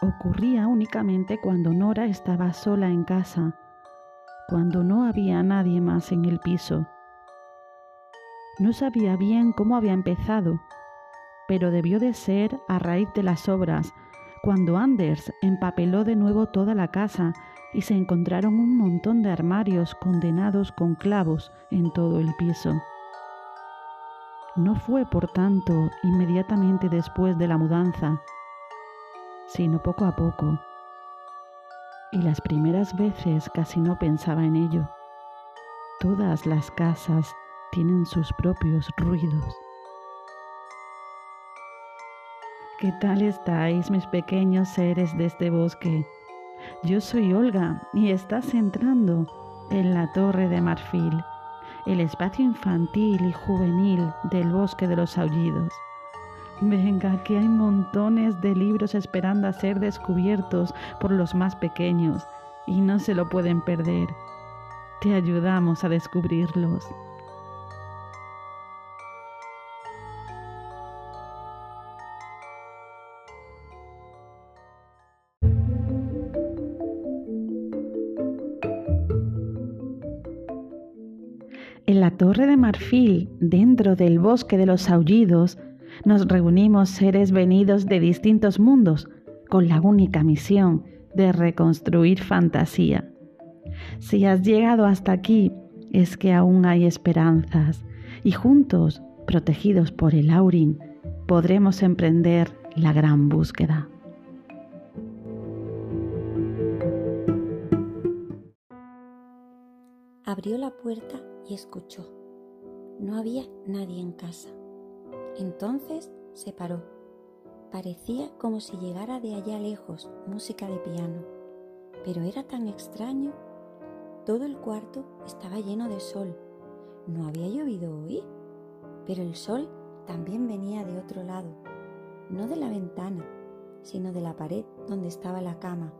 ocurría únicamente cuando Nora estaba sola en casa, cuando no había nadie más en el piso. No sabía bien cómo había empezado, pero debió de ser a raíz de las obras, cuando Anders empapeló de nuevo toda la casa y se encontraron un montón de armarios condenados con clavos en todo el piso. No fue, por tanto, inmediatamente después de la mudanza, sino poco a poco. Y las primeras veces casi no pensaba en ello. Todas las casas tienen sus propios ruidos. ¿Qué tal estáis, mis pequeños seres de este bosque? Yo soy Olga y estás entrando en la Torre de Marfil, el espacio infantil y juvenil del Bosque de los Aullidos. Venga, que hay montones de libros esperando a ser descubiertos por los más pequeños y no se lo pueden perder. Te ayudamos a descubrirlos. En la Torre de Marfil, dentro del bosque de los aullidos, nos reunimos seres venidos de distintos mundos con la única misión de reconstruir fantasía. Si has llegado hasta aquí, es que aún hay esperanzas y juntos, protegidos por el Aurin, podremos emprender la gran búsqueda. Abrió la puerta y escuchó. No había nadie en casa. Entonces se paró. Parecía como si llegara de allá lejos música de piano, pero era tan extraño. Todo el cuarto estaba lleno de sol. No había llovido hoy, pero el sol también venía de otro lado, no de la ventana, sino de la pared donde estaba la cama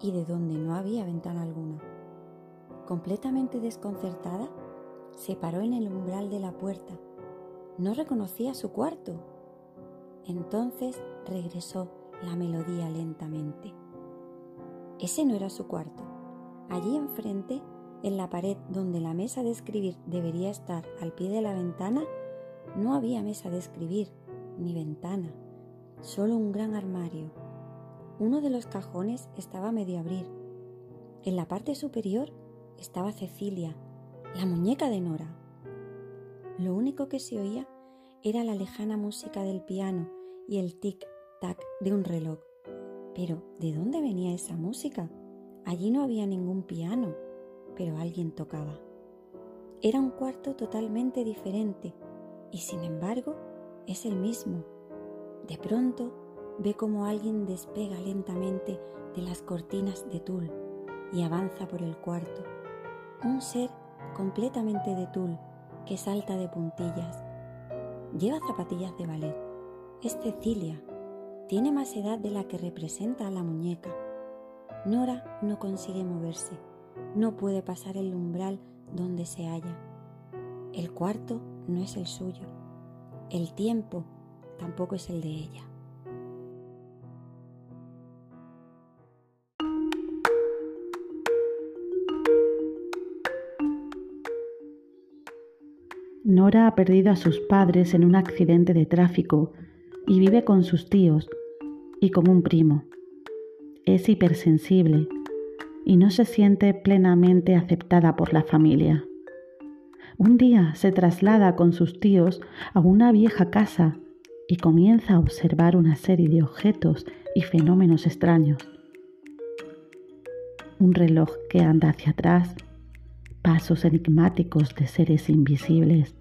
y de donde no había ventana alguna. Completamente desconcertada, se paró en el umbral de la puerta. No reconocía su cuarto. Entonces regresó la melodía lentamente. Ese no era su cuarto. Allí enfrente, en la pared donde la mesa de escribir debería estar al pie de la ventana, no había mesa de escribir ni ventana, solo un gran armario. Uno de los cajones estaba medio abrir. En la parte superior estaba Cecilia, la muñeca de Nora. Lo único que se oía era la lejana música del piano y el tic-tac de un reloj. Pero, ¿de dónde venía esa música? Allí no había ningún piano, pero alguien tocaba. Era un cuarto totalmente diferente y sin embargo es el mismo. De pronto ve como alguien despega lentamente de las cortinas de tul y avanza por el cuarto. Un ser completamente de tul que salta de puntillas. Lleva zapatillas de ballet. Es Cecilia. Tiene más edad de la que representa a la muñeca. Nora no consigue moverse. No puede pasar el umbral donde se halla. El cuarto no es el suyo. El tiempo tampoco es el de ella. Nora ha perdido a sus padres en un accidente de tráfico y vive con sus tíos y con un primo. Es hipersensible y no se siente plenamente aceptada por la familia. Un día se traslada con sus tíos a una vieja casa y comienza a observar una serie de objetos y fenómenos extraños. Un reloj que anda hacia atrás pasos enigmáticos de seres invisibles,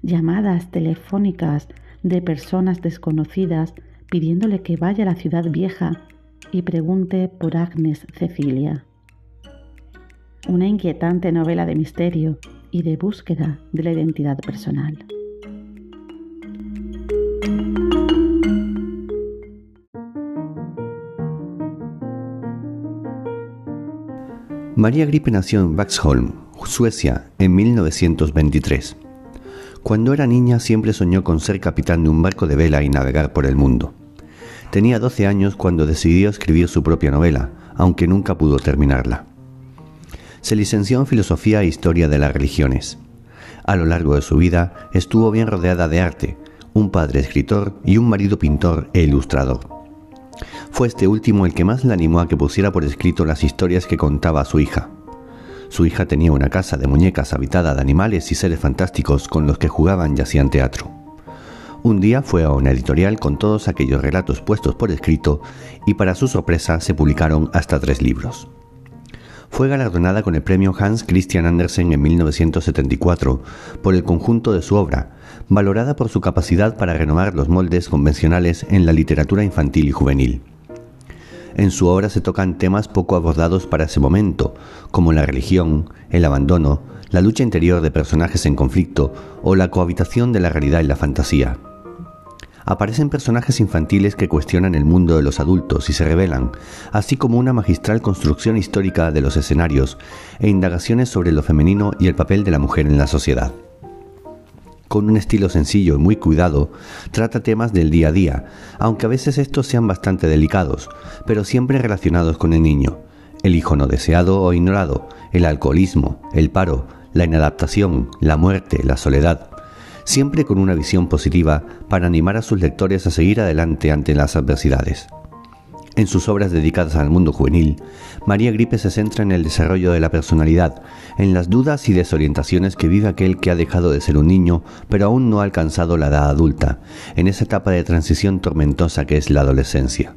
llamadas telefónicas de personas desconocidas pidiéndole que vaya a la ciudad vieja y pregunte por Agnes Cecilia. Una inquietante novela de misterio y de búsqueda de la identidad personal. María Gripe nació en Vaxholm, Suecia, en 1923. Cuando era niña siempre soñó con ser capitán de un barco de vela y navegar por el mundo. Tenía 12 años cuando decidió escribir su propia novela, aunque nunca pudo terminarla. Se licenció en Filosofía e Historia de las Religiones. A lo largo de su vida estuvo bien rodeada de arte, un padre escritor y un marido pintor e ilustrador. Fue este último el que más la animó a que pusiera por escrito las historias que contaba a su hija. Su hija tenía una casa de muñecas habitada de animales y seres fantásticos con los que jugaban y hacían teatro. Un día fue a una editorial con todos aquellos relatos puestos por escrito y para su sorpresa se publicaron hasta tres libros. Fue galardonada con el premio Hans Christian Andersen en 1974 por el conjunto de su obra, valorada por su capacidad para renovar los moldes convencionales en la literatura infantil y juvenil. En su obra se tocan temas poco abordados para ese momento, como la religión, el abandono, la lucha interior de personajes en conflicto o la cohabitación de la realidad y la fantasía aparecen personajes infantiles que cuestionan el mundo de los adultos y se revelan, así como una magistral construcción histórica de los escenarios e indagaciones sobre lo femenino y el papel de la mujer en la sociedad. Con un estilo sencillo y muy cuidado, trata temas del día a día, aunque a veces estos sean bastante delicados, pero siempre relacionados con el niño, el hijo no deseado o ignorado, el alcoholismo, el paro, la inadaptación, la muerte, la soledad, siempre con una visión positiva para animar a sus lectores a seguir adelante ante las adversidades. En sus obras dedicadas al mundo juvenil, María Gripe se centra en el desarrollo de la personalidad, en las dudas y desorientaciones que vive aquel que ha dejado de ser un niño, pero aún no ha alcanzado la edad adulta, en esa etapa de transición tormentosa que es la adolescencia.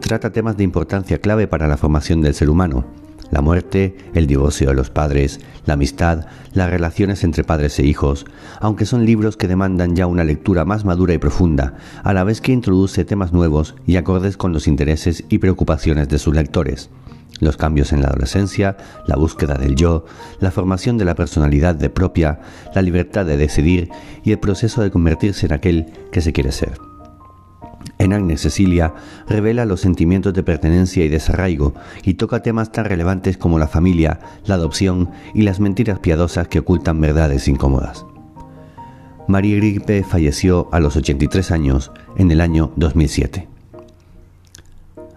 Trata temas de importancia clave para la formación del ser humano, la muerte, el divorcio de los padres, la amistad, las relaciones entre padres e hijos, aunque son libros que demandan ya una lectura más madura y profunda, a la vez que introduce temas nuevos y acordes con los intereses y preocupaciones de sus lectores. Los cambios en la adolescencia, la búsqueda del yo, la formación de la personalidad de propia, la libertad de decidir y el proceso de convertirse en aquel que se quiere ser. En Agnes Cecilia revela los sentimientos de pertenencia y desarraigo y toca temas tan relevantes como la familia, la adopción y las mentiras piadosas que ocultan verdades incómodas. María Gripe falleció a los 83 años en el año 2007.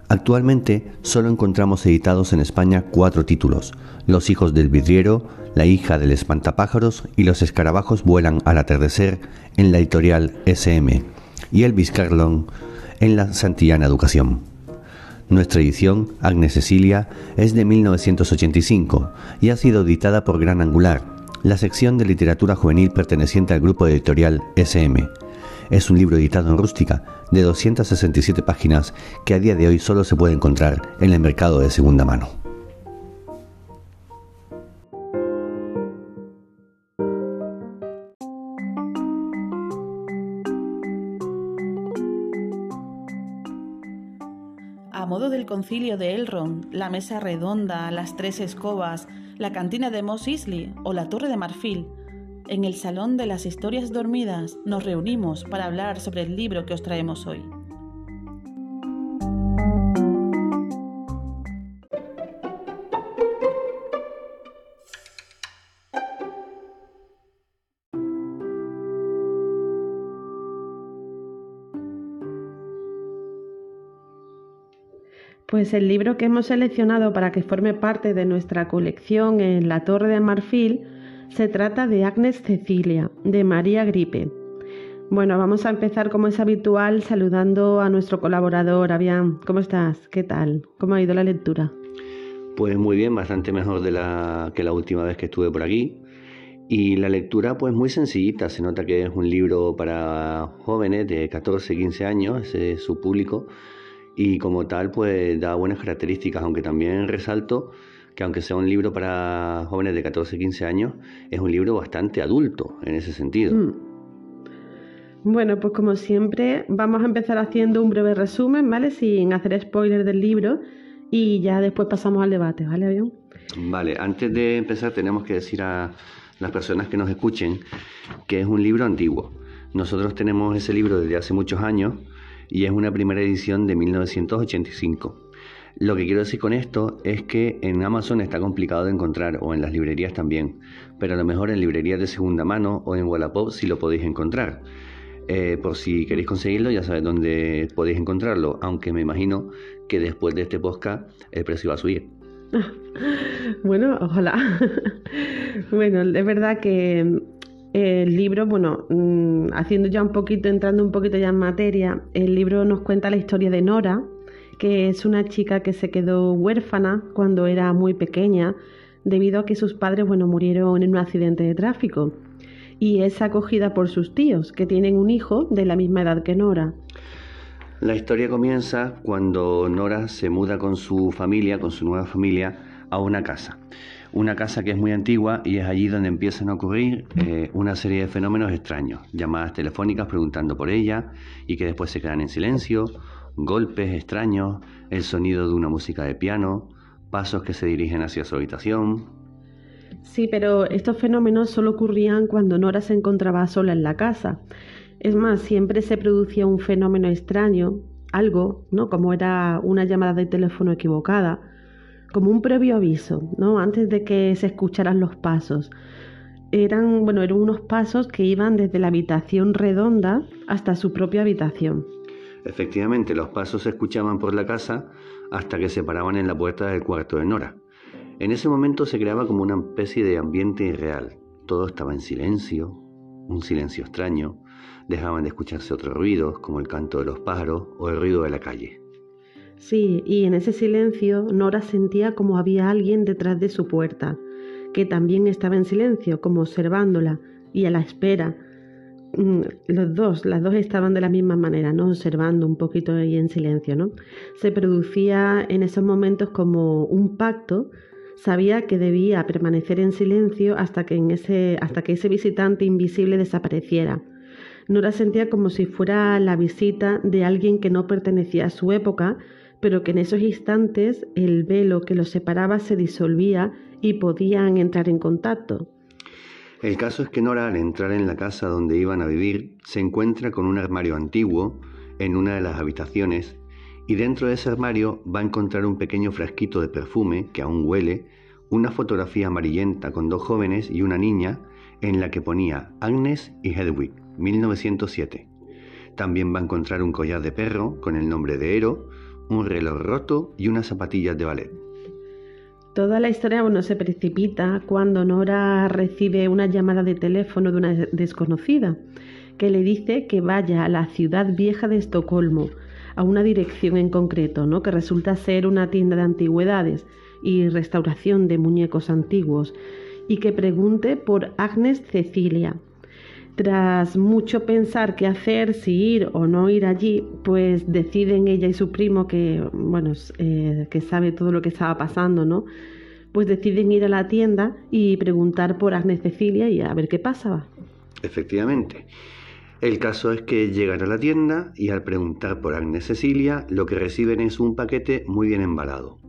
Actualmente solo encontramos editados en España cuatro títulos, Los hijos del vidriero, La hija del espantapájaros y Los escarabajos vuelan al atardecer en la editorial SM y Elvis Carlon en la Santillana Educación. Nuestra edición, Agnes Cecilia, es de 1985 y ha sido editada por Gran Angular, la sección de literatura juvenil perteneciente al grupo editorial SM. Es un libro editado en rústica de 267 páginas que a día de hoy solo se puede encontrar en el mercado de segunda mano. Concilio de Elrond, la mesa redonda, las tres escobas, la cantina de Moss Isley o la torre de marfil. En el salón de las historias dormidas nos reunimos para hablar sobre el libro que os traemos hoy. Pues el libro que hemos seleccionado para que forme parte de nuestra colección en la Torre de Marfil se trata de Agnes Cecilia, de María Gripe. Bueno, vamos a empezar como es habitual saludando a nuestro colaborador. Avian, ¿cómo estás? ¿Qué tal? ¿Cómo ha ido la lectura? Pues muy bien, bastante mejor de la, que la última vez que estuve por aquí. Y la lectura pues muy sencillita, se nota que es un libro para jóvenes de 14, 15 años, es su público y como tal pues da buenas características, aunque también resalto que aunque sea un libro para jóvenes de 14, 15 años, es un libro bastante adulto en ese sentido. Mm. Bueno, pues como siempre vamos a empezar haciendo un breve resumen, ¿vale? Sin hacer spoiler del libro y ya después pasamos al debate, ¿vale, Avión? Vale, antes de empezar tenemos que decir a las personas que nos escuchen que es un libro antiguo. Nosotros tenemos ese libro desde hace muchos años y es una primera edición de 1985. Lo que quiero decir con esto es que en Amazon está complicado de encontrar o en las librerías también, pero a lo mejor en librerías de segunda mano o en Wallapop sí lo podéis encontrar. Eh, por si queréis conseguirlo, ya sabéis dónde podéis encontrarlo, aunque me imagino que después de este podcast el precio va a subir. bueno, ojalá. bueno, es verdad que el libro, bueno, mm, haciendo ya un poquito, entrando un poquito ya en materia, el libro nos cuenta la historia de Nora, que es una chica que se quedó huérfana cuando era muy pequeña debido a que sus padres, bueno, murieron en un accidente de tráfico y es acogida por sus tíos, que tienen un hijo de la misma edad que Nora. La historia comienza cuando Nora se muda con su familia, con su nueva familia, a una casa. Una casa que es muy antigua y es allí donde empiezan a ocurrir eh, una serie de fenómenos extraños, llamadas telefónicas preguntando por ella y que después se quedan en silencio, golpes extraños, el sonido de una música de piano, pasos que se dirigen hacia su habitación, Sí, pero estos fenómenos solo ocurrían cuando Nora se encontraba sola en la casa. Es más, siempre se producía un fenómeno extraño, algo, ¿no? Como era una llamada de teléfono equivocada, como un previo aviso, ¿no? Antes de que se escucharan los pasos. Eran, bueno, eran unos pasos que iban desde la habitación redonda hasta su propia habitación. Efectivamente, los pasos se escuchaban por la casa hasta que se paraban en la puerta del cuarto de Nora. En ese momento se creaba como una especie de ambiente irreal. Todo estaba en silencio, un silencio extraño. Dejaban de escucharse otros ruidos, como el canto de los pájaros o el ruido de la calle. Sí, y en ese silencio Nora sentía como había alguien detrás de su puerta, que también estaba en silencio, como observándola y a la espera. Mm, los dos, las dos estaban de la misma manera, ¿no? Observando un poquito ahí en silencio, ¿no? Se producía en esos momentos como un pacto Sabía que debía permanecer en silencio hasta que, ese, hasta que ese visitante invisible desapareciera. Nora sentía como si fuera la visita de alguien que no pertenecía a su época, pero que en esos instantes el velo que los separaba se disolvía y podían entrar en contacto. El caso es que Nora, al entrar en la casa donde iban a vivir, se encuentra con un armario antiguo en una de las habitaciones y dentro de ese armario va a encontrar un pequeño frasquito de perfume que aún huele, una fotografía amarillenta con dos jóvenes y una niña en la que ponía Agnes y Hedwig, 1907. También va a encontrar un collar de perro con el nombre de Ero, un reloj roto y unas zapatillas de ballet. Toda la historia bueno, se precipita cuando Nora recibe una llamada de teléfono de una desconocida que le dice que vaya a la ciudad vieja de Estocolmo a una dirección en concreto, ¿no? que resulta ser una tienda de antigüedades y restauración de muñecos antiguos, y que pregunte por Agnes Cecilia. Tras mucho pensar qué hacer, si ir o no ir allí, pues deciden ella y su primo, que bueno, eh, que sabe todo lo que estaba pasando, ¿no? Pues deciden ir a la tienda y preguntar por Agnes Cecilia y a ver qué pasaba. Efectivamente. El caso es que llegan a la tienda y al preguntar por Agnes Cecilia, lo que reciben es un paquete muy bien embalado.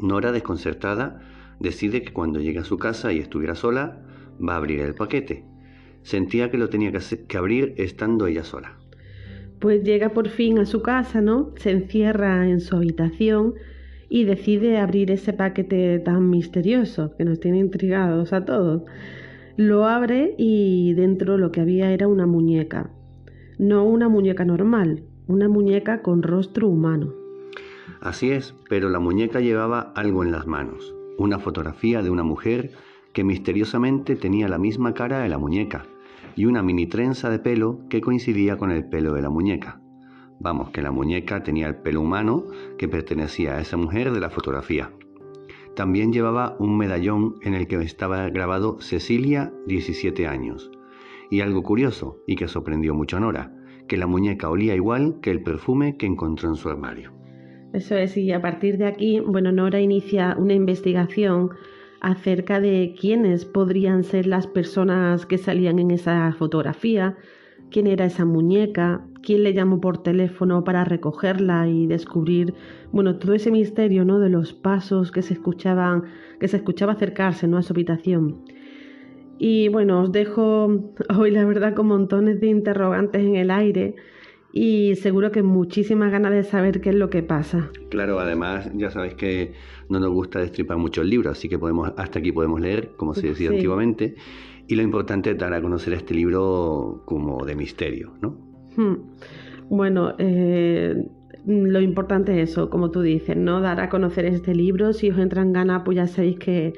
Nora, desconcertada, decide que cuando llegue a su casa y estuviera sola, va a abrir el paquete. Sentía que lo tenía que, abrir estando ella sola. Pues llega por fin a su casa, ¿no? Se encierra en su habitación y decide abrir ese paquete tan misterioso que nos tiene intrigados a todos. Lo abre y dentro lo que había era una muñeca. No una muñeca normal, una muñeca con rostro humano. Así es, pero la muñeca llevaba algo en las manos, una fotografía de una mujer que misteriosamente tenía la misma cara de la muñeca y una mini trenza de pelo que coincidía con el pelo de la muñeca. Vamos, que la muñeca tenía el pelo humano que pertenecía a esa mujer de la fotografía. También llevaba un medallón en el que estaba grabado Cecilia, 17 años. Y algo curioso, y que sorprendió mucho a Nora, que la muñeca olía igual que el perfume que encontró en su armario. Eso es, y a partir de aquí, bueno, Nora inicia una investigación acerca de quiénes podrían ser las personas que salían en esa fotografía, quién era esa muñeca, quién le llamó por teléfono para recogerla y descubrir, bueno, todo ese misterio, ¿no? De los pasos que se escuchaban, que se escuchaba acercarse, ¿no? A su habitación. Y bueno, os dejo hoy la verdad con montones de interrogantes en el aire y seguro que muchísimas ganas de saber qué es lo que pasa. Claro, además ya sabéis que no nos gusta destripar mucho el libro, así que podemos hasta aquí podemos leer, como se decía antiguamente. Y lo importante es dar a conocer este libro como de misterio, ¿no? Hmm. Bueno, eh, lo importante es eso, como tú dices, ¿no? Dar a conocer este libro. Si os entran ganas, pues ya sabéis que,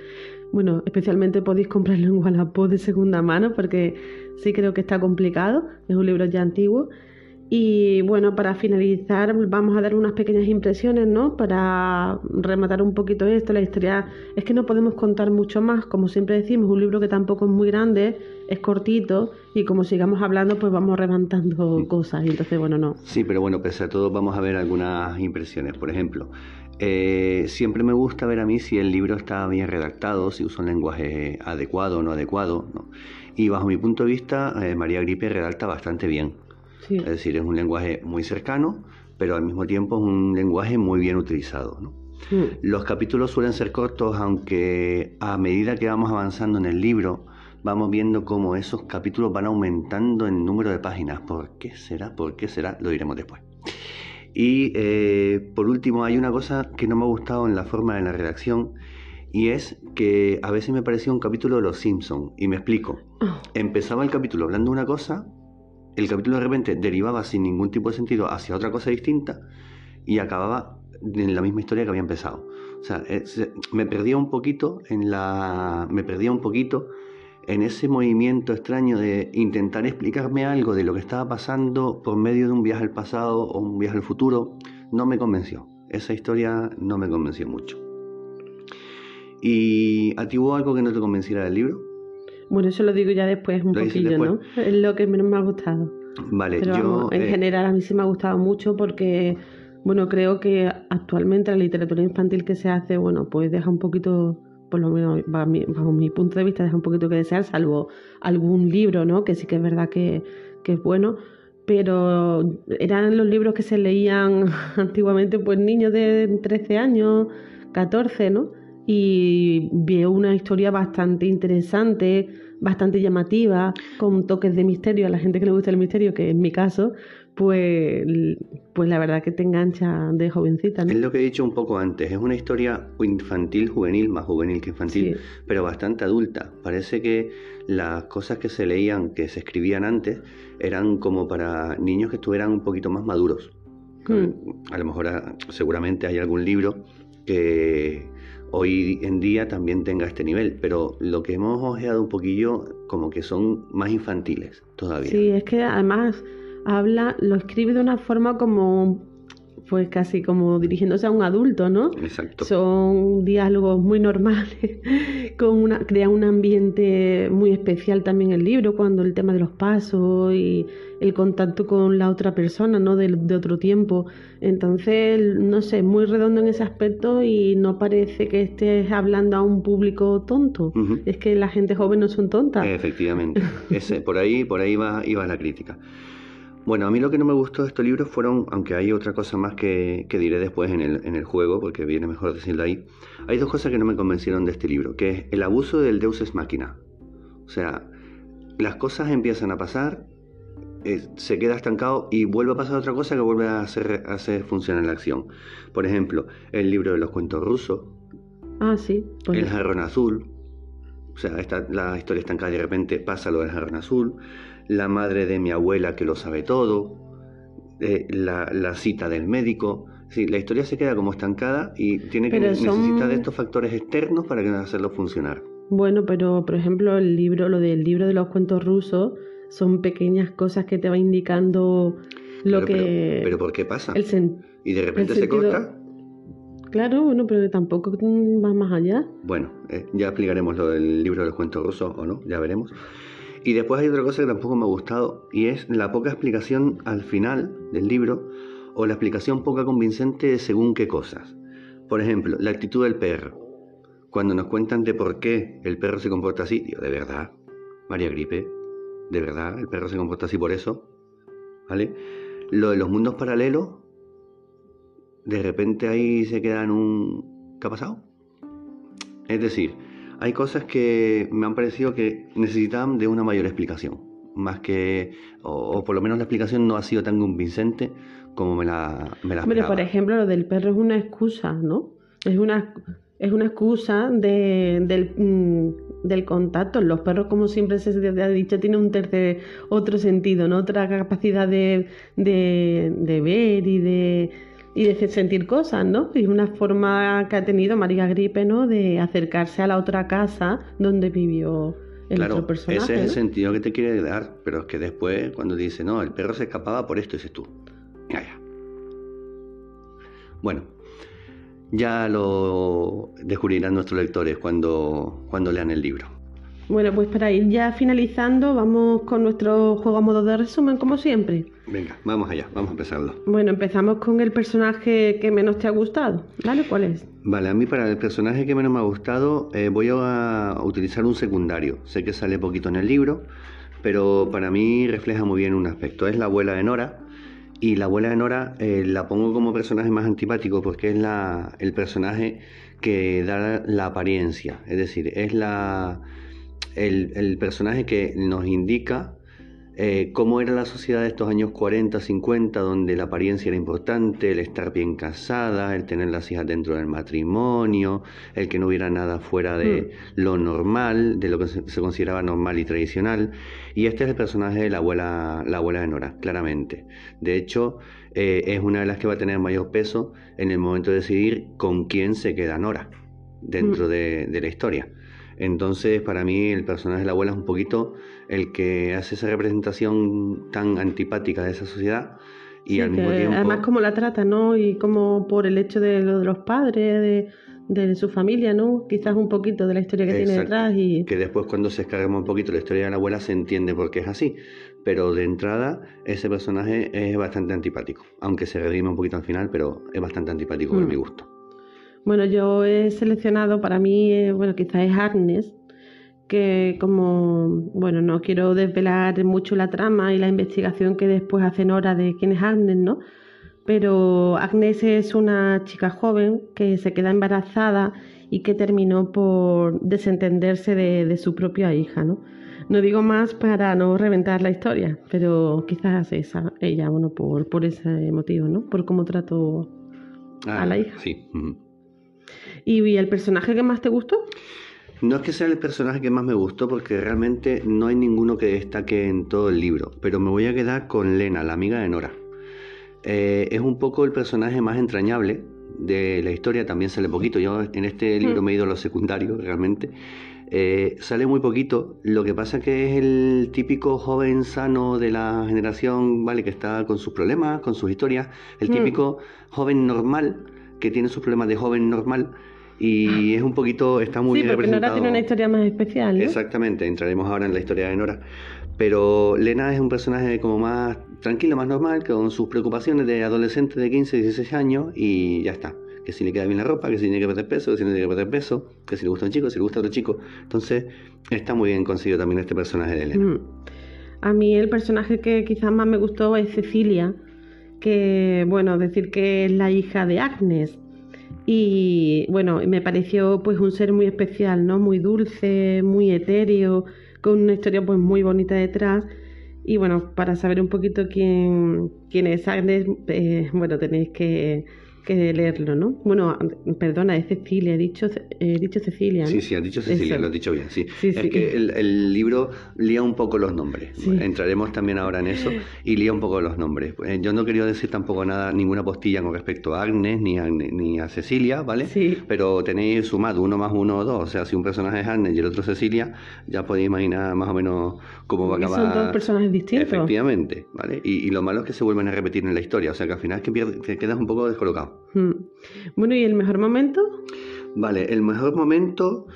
bueno, especialmente podéis comprarlo en Wallapop de segunda mano, porque sí creo que está complicado. Es un libro ya antiguo. Y bueno, para finalizar vamos a dar unas pequeñas impresiones, ¿no? Para rematar un poquito esto, la historia es que no podemos contar mucho más, como siempre decimos, un libro que tampoco es muy grande, es cortito y como sigamos hablando pues vamos levantando cosas y entonces bueno, no. Sí, pero bueno, pese a todo vamos a ver algunas impresiones, por ejemplo. Eh, siempre me gusta ver a mí si el libro está bien redactado, si usa un lenguaje adecuado o no adecuado. ¿no? Y bajo mi punto de vista, eh, María Gripe redacta bastante bien. Es decir, es un lenguaje muy cercano, pero al mismo tiempo es un lenguaje muy bien utilizado. Los capítulos suelen ser cortos, aunque a medida que vamos avanzando en el libro, vamos viendo cómo esos capítulos van aumentando en número de páginas. ¿Por qué será? ¿Por qué será? Lo diremos después. Y eh, por último, hay una cosa que no me ha gustado en la forma de la redacción, y es que a veces me parecía un capítulo de Los Simpsons, y me explico. Oh. Empezaba el capítulo hablando una cosa el capítulo de repente derivaba sin ningún tipo de sentido hacia otra cosa distinta y acababa en la misma historia que había empezado. O sea, eh, me perdía un poquito en la. Me perdía un poquito en ese movimiento extraño de intentar explicarme algo de lo que estaba pasando por medio de un viaje al pasado o un viaje al futuro. No me convenció. Esa historia no me convenció mucho. ¿Y a algo que no te convenciera del libro? Bueno, eso lo digo ya después un poquillo, ¿no? Es lo que menos me ha gustado. Vale, yo. en eh, general a mí sí me ha gustado mucho porque, bueno, creo que actualmente la literatura infantil que se hace, bueno, pues deja un poquito, por lo menos bajo mi, punto de vista, deja un poquito que desear, salvo algún libro, ¿no? Que sí que es verdad que, que es bueno pero eran los libros que se leían antiguamente pues niños de 13 años, 14, ¿no? Y veo una historia bastante interesante, bastante llamativa, con toques de misterio a la gente que le gusta el misterio, que es mi caso, pues, pues la verdad que te engancha de jovencita. Es lo que he dicho un poco antes, es una historia infantil, juvenil, más juvenil que infantil, pero bastante adulta. Parece que las cosas que se leían, que se escribían antes, eran como para niños que estuvieran un poquito más maduros. Hmm. A lo mejor ah, seguramente hay algún libro que hoy en día también tenga este nivel, pero lo que hemos ojeado un poquillo como que son más infantiles todavía. Sí, es que además habla, lo escribe de una forma como pues casi como dirigiéndose a un adulto, ¿no? Exacto. Son diálogos muy normales, con una, crea un ambiente muy especial también el libro, cuando el tema de los pasos y el contacto con la otra persona, ¿no? De, otro tiempo. Entonces, no sé, muy redondo en ese aspecto y no parece que estés hablando a un público tonto. Es que la gente joven no son tontas. Efectivamente. Ese, por ahí, por ahí va, iba la crítica. Bueno, a mí lo que no me gustó de estos libros fueron, aunque hay otra cosa más que, diré después en el, en el, juego, porque viene mejor decirlo ahí, hay dos cosas que no me convencieron de este libro, que es el abuso del Deus es máquina. O sea, las cosas empiezan a pasar, eh, se queda estancado y vuelve a pasar otra cosa que vuelve a hacer, hacer funcionar la acción. Por ejemplo, el libro de los cuentos rusos. Ah, sí. el jarrón azul. O sea, esta, la historia estancada y de repente pasa lo del jarrón azul la madre de mi abuela que lo sabe todo, eh, la, cita del médico. Sí, la historia se queda como estancada y tiene que necesitar de estos factores externos para que hacerlo funcionar. Bueno, pero por ejemplo el libro, lo del libro de los cuentos rusos, son pequeñas cosas que te va indicando lo que. Pero, ¿por qué pasa? y de repente se corta. Claro, bueno, pero tampoco va más allá. Bueno, eh, ya explicaremos lo del libro de los cuentos rusos o no, ya veremos. Y después hay otra cosa que tampoco me ha gustado y es la poca explicación al final del libro o la explicación poca convincente según qué cosas. Por ejemplo, la actitud del perro. Cuando nos cuentan de por qué el perro se comporta así, digo, ¿de verdad? María Gripe, ¿de verdad el perro se comporta así por eso? ¿Vale? Lo de los mundos paralelos, de repente ahí se quedan un... ¿Qué ha pasado? Es decir, hay cosas que me han parecido que necesitaban de una mayor explicación, más que, o, por lo menos la explicación no ha sido tan convincente como me la, me la por ejemplo, lo del perro es una excusa, ¿no? Es una, es una excusa de, del, mm, del contacto. Los perros, como siempre se ha dicho, tienen un tercer, otro sentido, ¿no? Otra capacidad de, de, ver y de, y de sentir cosas, ¿no? Y una forma que ha tenido María Gripe, ¿no? De acercarse a la otra casa donde vivió el otro personaje. Ese es el sentido que te quiere dar, pero es que después, cuando dice, no, el perro se escapaba por esto, dices tú. Ya. Bueno, ya lo descubrirán nuestros lectores cuando, cuando lean el libro. Bueno, pues para ir ya finalizando, vamos con nuestro juego a modo de resumen, como siempre. Venga, vamos allá, vamos a empezarlo. Bueno, empezamos con el personaje que menos te ha gustado, ¿vale? ¿Cuál es? Vale, a mí para el personaje que menos me ha gustado eh, voy a utilizar un secundario. Sé que sale poquito en el libro, pero para mí refleja muy bien un aspecto. Es la abuela de Nora, y la abuela de Nora eh, la pongo como personaje más antipático porque es la, el personaje que da la apariencia, es decir, es la, el, el personaje que nos indica eh, cómo era la sociedad de estos años 40, 50, donde la apariencia era importante, el estar bien casada, el tener las hijas dentro del matrimonio, el que no hubiera nada fuera de hmm. lo normal, de lo que se, consideraba normal y tradicional. Y este es el personaje de la abuela, la abuela de Nora, claramente. De hecho, eh, es una de las que va a tener mayor peso en el momento de decidir con quién se queda Nora dentro hmm. de la historia. Entonces, para mí, el personaje de la abuela es un poquito el que hace esa representación tan antipática de esa sociedad y al mismo tiempo... Además, cómo la trata, ¿no? Y como por el hecho de lo de los padres, de, su familia, ¿no? Quizás un poquito de la historia que tiene detrás y... Que después cuando se escargamos un poquito la historia de la abuela se entiende por qué es así. Pero de entrada ese personaje es bastante antipático. Aunque se redime un poquito al final, pero es bastante antipático por mm. mi gusto. Bueno, yo he seleccionado, para mí, eh, bueno, quizás es Agnes, que como, bueno, no quiero desvelar mucho la trama y la investigación que después hacen hora de quién es Agnes, ¿no? Pero Agnes es una chica joven que se queda embarazada y que terminó por desentenderse de, su propia hija, ¿no? No digo más para no reventar la historia, pero quizás esa, ella, bueno, por, por ese motivo, ¿no? Por cómo trató a la ah, hija. Sí. ¿Y el personaje que más te gustó? No es que sea el personaje que más me gustó porque realmente no hay ninguno que destaque en todo el libro, pero me voy a quedar con Lena, la amiga de Nora. Eh, es un poco el personaje más entrañable de la historia, también sale poquito, yo en este libro me he ido a lo secundario realmente. Eh, sale muy poquito, lo que pasa que es el típico joven sano de la generación, ¿vale? Que está con sus problemas, con sus historias, el típico joven normal que tiene sus problemas de joven normal y es un poquito, está muy sí, porque Nora tiene una historia más especial. Exactamente, entraremos ahora en la historia de Nora. Pero Lena es un personaje como más tranquilo, más normal, con sus preocupaciones de adolescente de 15, 16 años y ya está. Que si le queda bien la ropa, que si tiene que perder peso, que si no tiene que perder peso, que si le gusta un chico, si le gusta otro chico. Entonces, está muy bien conseguido también este personaje de Lena. Mm. A mí el personaje que quizás más me gustó es Cecilia, que, bueno, decir que es la hija de Agnes y bueno, me pareció pues un ser muy especial, ¿no? Muy dulce, muy etéreo, con una historia pues muy bonita detrás. Y bueno, para saber un poquito quién, quién es Agnes, eh, bueno, tenéis que que leerlo, ¿no? Bueno, perdona, es Cecilia, he dicho, he dicho Cecilia. ¿no? Sí, sí, has dicho Cecilia, lo has dicho bien, sí. es que el, libro lía un poco los nombres. Entraremos también ahora en eso y lía un poco los nombres. Eh, yo no quería decir tampoco nada, ninguna postilla con respecto a Agnes ni a, ni a Cecilia, ¿vale? Sí. Pero tenéis sumado uno más uno o dos. O sea, si un personaje es Agnes y el otro Cecilia, ya podéis imaginar más o menos cómo va a acabar. Son dos personajes distintos. Efectivamente, ¿vale? Y, lo malo es que se vuelven a repetir en la historia. O sea, que al final es que te quedas un poco descolocado. Mm. Bueno, ¿y el mejor momento? Vale, el mejor momento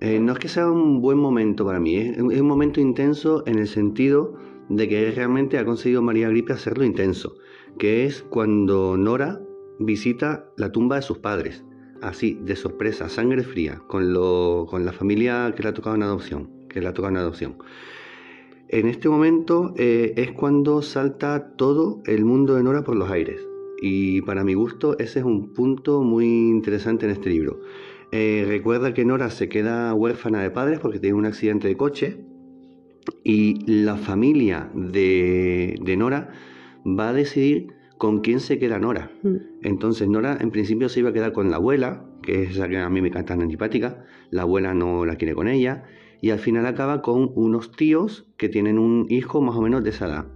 eh, no es que sea un buen momento para mí, es, un momento intenso en el sentido de que realmente ha conseguido María Gripe hacerlo intenso, que es cuando Nora visita la tumba de sus padres, así, de sorpresa, sangre fría, con, lo, con la familia que le ha tocado en adopción, que le ha tocado en adopción. En este momento eh, es cuando salta todo el mundo de Nora por los aires. Y para mi gusto ese es un punto muy interesante en este libro. Eh, recuerda que Nora se queda huérfana de padres porque tiene un accidente de coche y la familia de, Nora va a decidir con quién se queda Nora. Mm. Entonces Nora en principio se iba a quedar con la abuela, que es la que a mí me encanta tan antipática, la abuela no la quiere con ella, y al final acaba con unos tíos que tienen un hijo más o menos de esa edad.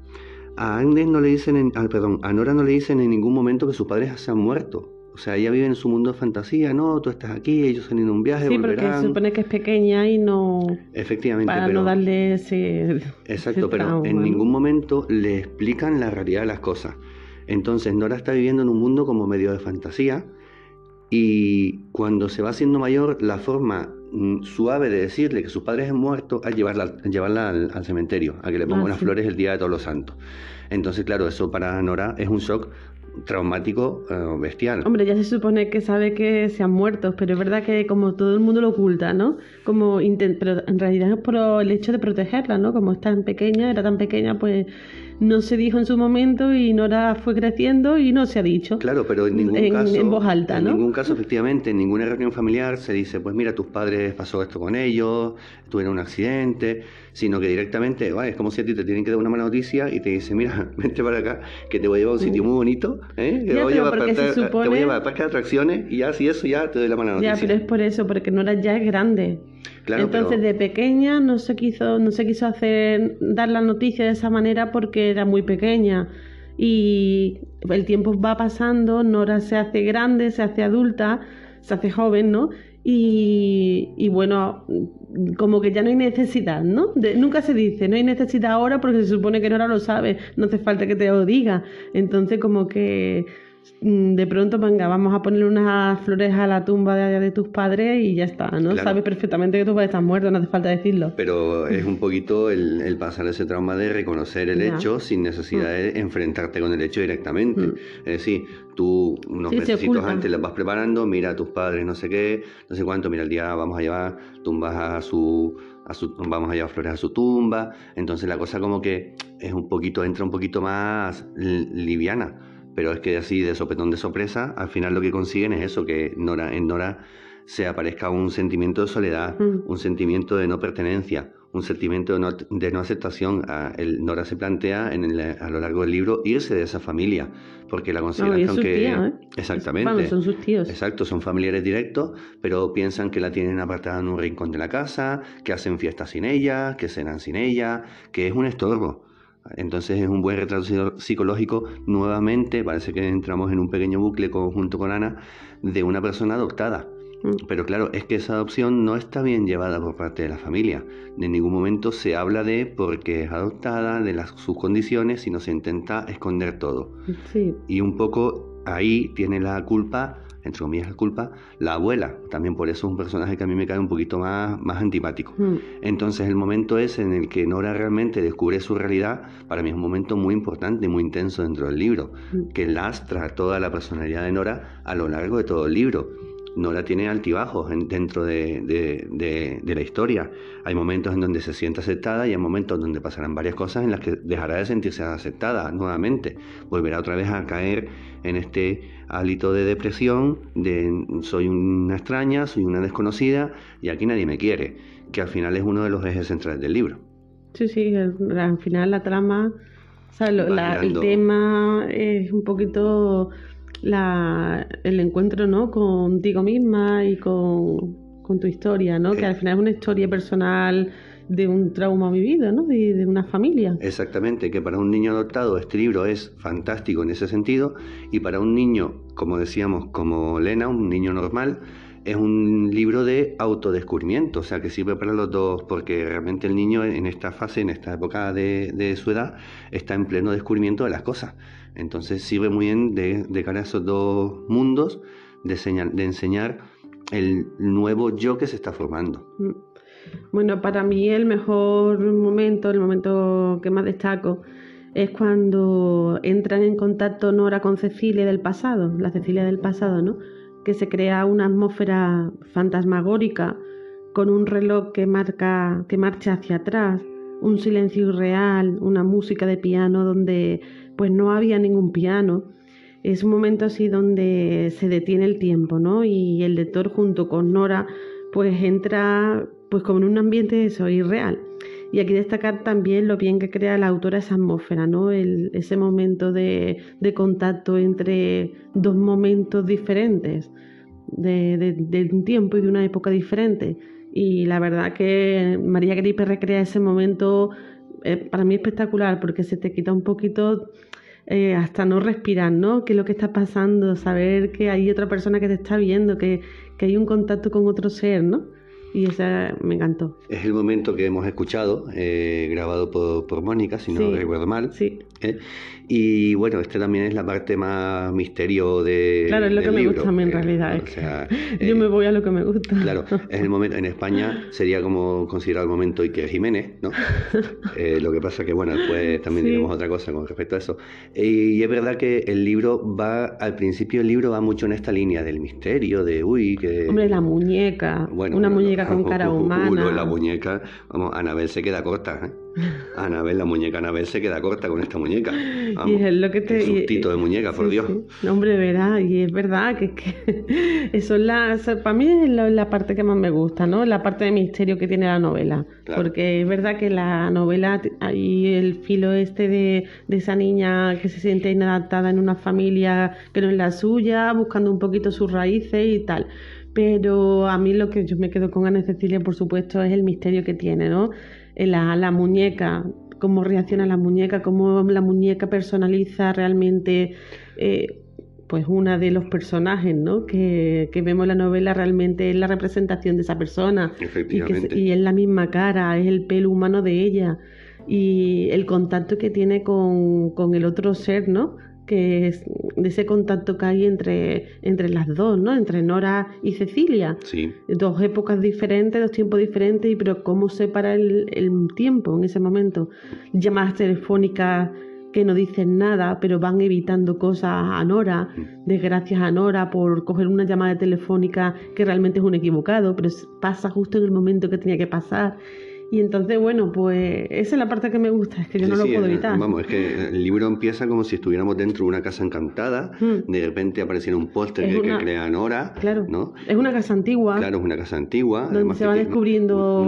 A Agnes no le dicen, en, perdón, a Nora no le dicen en ningún momento que sus padres se han muerto. O sea, ella vive en su mundo de fantasía, no, tú estás aquí, ellos han ido a un viaje, sí, porque se supone que es pequeña y no... Efectivamente, Para no darle ese... Exacto, pero en ningún momento le explican la realidad de las cosas. Entonces Nora está viviendo en un mundo como medio de fantasía y cuando se va haciendo mayor, la forma suave de decirle que sus padres han muerto es llevarla, llevarla al, cementerio, a que le pongan ah, flores el día de todos los santos. Entonces, claro, eso para Nora es un shock traumático eh, bestial. Hombre, ya se supone que sabe que se han muerto, pero es verdad que como todo el mundo lo oculta, ¿no? Como pero en realidad es por el hecho de protegerla, ¿no? Como es tan pequeña, era tan pequeña, pues no se dijo en su momento y Nora fue creciendo y no se ha dicho. Claro, pero en ningún caso. En voz alta, En ningún caso, efectivamente, en ninguna reunión familiar se dice, pues mira, tus padres pasó esto con ellos, tuvieron un accidente, sino que directamente, es como si a ti te tienen que dar una mala noticia y te dicen, mira, vente para acá, que te voy a llevar a un sitio muy bonito, ¿eh? que te, voy a llevar te voy a llevar a parque de atracciones y ya, si eso ya te doy la mala noticia. Ya, pero es por eso, porque Nora ya es grande. Entonces de pequeña no se quiso, no se quiso hacer dar la noticia de esa manera porque era muy pequeña. Y el tiempo va pasando, Nora se hace grande, se hace adulta, se hace joven, ¿no? Y, bueno, como que ya no hay necesidad, ¿no? nunca se dice, no hay necesidad ahora porque se supone que Nora lo sabe, no hace falta que te lo diga. Entonces como que de pronto, venga, vamos a ponerle unas flores a la tumba de, de tus padres y ya está, ¿no? Sabes perfectamente que tus padres están muertos, no hace falta decirlo. Pero es un poquito el, pasar ese trauma de reconocer el hecho sin necesidad mm. de enfrentarte con el hecho directamente. Mm. Es decir, tú unos meses antes las vas preparando, mira a tus padres, no sé qué, no sé cuánto, mira el día vamos a llevar tumbas a su, a su vamos a llevar flores a su tumba, entonces la cosa como que es un poquito, entra un poquito más liviana pero es que así de sopetón de sorpresa, al final lo que consiguen es eso, que Nora, en Nora se aparezca un sentimiento de soledad, mm. un sentimiento de no pertenencia, un sentimiento de no, aceptación. El, Nora se plantea en a lo largo del libro irse de esa familia, porque la consideración que... ¿eh? Exactamente. son sus tíos. Exacto, son familiares directos, pero piensan que la tienen apartada en un rincón de la casa, que hacen fiestas sin ella, que cenan sin ella, que es un estorbo. Entonces es un buen retrato psicológico, nuevamente, parece que entramos en un pequeño bucle junto con Ana, de una persona adoptada. Mm. Pero claro, es que esa adopción no está bien llevada por parte de la familia. En ningún momento se habla de porque es adoptada, de las, sus condiciones, sino se intenta esconder todo. Y un poco ahí tiene la culpa entre comillas, la culpa, la abuela. También por eso es un personaje que a mí me cae un poquito más, más antipático. Hmm. Entonces el momento es en el que Nora realmente descubre su realidad, para mí es un momento muy importante, muy intenso dentro del libro, hmm. que lastra toda la personalidad de Nora a lo largo de todo el libro. Nora tiene altibajos dentro de, de, de, la historia. Hay momentos en donde se siente aceptada y hay momentos donde pasarán varias cosas en las que dejará de sentirse aceptada nuevamente. Volverá otra vez a caer en este hálito de depresión, de soy una extraña, soy una desconocida y aquí nadie me quiere, que al final es uno de los ejes centrales del libro. Sí, sí, al final la trama, el tema es un poquito la, el encuentro ¿no? contigo misma y con, tu historia, ¿no? que al final es una historia personal de un trauma vivido, ¿no? De, de, una familia. Exactamente, que para un niño adoptado este libro es fantástico en ese sentido y para un niño, como decíamos, como Lena, un niño normal, es un libro de autodescubrimiento, o sea que sirve para los dos, porque realmente el niño en esta fase, en esta época de, de su edad, está en pleno descubrimiento de las cosas. Entonces sirve muy bien de, cara a esos dos mundos de, de enseñar el nuevo yo que se está formando. Mm. Bueno, para mí el mejor momento, el momento que más destaco, es cuando entran en contacto Nora con Cecilia del pasado, la Cecilia del pasado, ¿no? Que se crea una atmósfera fantasmagórica con un reloj que marca, que marcha hacia atrás, un silencio irreal, una música de piano donde pues no había ningún piano. Es un momento así donde se detiene el tiempo, ¿no? Y el lector junto con Nora pues entra pues como en un ambiente eso, irreal. Y aquí destacar también lo bien que crea la autora esa atmósfera, ¿no? ese momento de, contacto entre dos momentos diferentes, de, un tiempo y de una época diferente, Y la verdad que María Gripe recrea ese momento eh, para mí espectacular porque se te quita un poquito eh, hasta no respirar, ¿no? ¿Qué es lo que está pasando? Saber que hay otra persona que te está viendo, que, que hay un contacto con otro ser, ¿no? Y esa me encantó. Es el momento que hemos escuchado, eh, grabado por, por, Mónica, si no recuerdo mal. Sí. ¿Eh? Y bueno, este también es la parte más misterio de. Claro, es lo que me gusta a mí en eh, realidad. yo me voy a lo que me gusta. Claro, es el momento. En España sería como considerado el momento Iker Jiménez, ¿no? lo que pasa que, bueno, después también diremos otra cosa con respecto a eso. Y es verdad que el libro va, al principio el libro va mucho en esta línea del misterio, de uy, que. Hombre, la muñeca. Bueno, una muñeca con cara humana. la muñeca, vamos, Anabel se queda corta, ¿eh? Anabel, la muñeca Anabel se queda corta con esta muñeca. y es lo que te. de muñeca, por Dios. No, hombre, verá, y es verdad que, que eso es la. para mí es la, parte que más me gusta, ¿no? La parte de misterio que tiene la novela. Porque es verdad que la novela, hay el filo este de, de esa niña que se siente inadaptada en una familia que no es la suya, buscando un poquito sus raíces y tal pero a mí lo que yo me quedo con Ana Cecilia, por supuesto, es el misterio que tiene, ¿no? La, la muñeca, cómo reacciona la muñeca, cómo la muñeca personaliza realmente, eh, pues una de los personajes, ¿no? Que, que, vemos en la novela realmente es la representación de esa persona. Efectivamente. Y, y es la misma cara, es el pelo humano de ella. Y el contacto que tiene con, con el otro ser, ¿no? que es de ese contacto que hay entre, entre las dos, ¿no? Entre Nora y Cecilia. Sí. Dos épocas diferentes, dos tiempos diferentes, y pero cómo separa el, el tiempo en ese momento. Llamadas telefónicas que no dicen nada, pero van evitando cosas a Nora, mm. desgracias a Nora por coger una llamada telefónica que realmente es un equivocado, pero pasa justo en el momento que tenía que pasar. Y entonces, bueno, pues esa es la parte que me gusta, es que yo no lo puedo evitar. Vamos, es que el libro empieza como si estuviéramos dentro de una casa encantada, hmm. de repente apareciera un póster que, crea Nora, claro, ¿no? Es una casa antigua. Claro, es una casa antigua. Donde se van descubriendo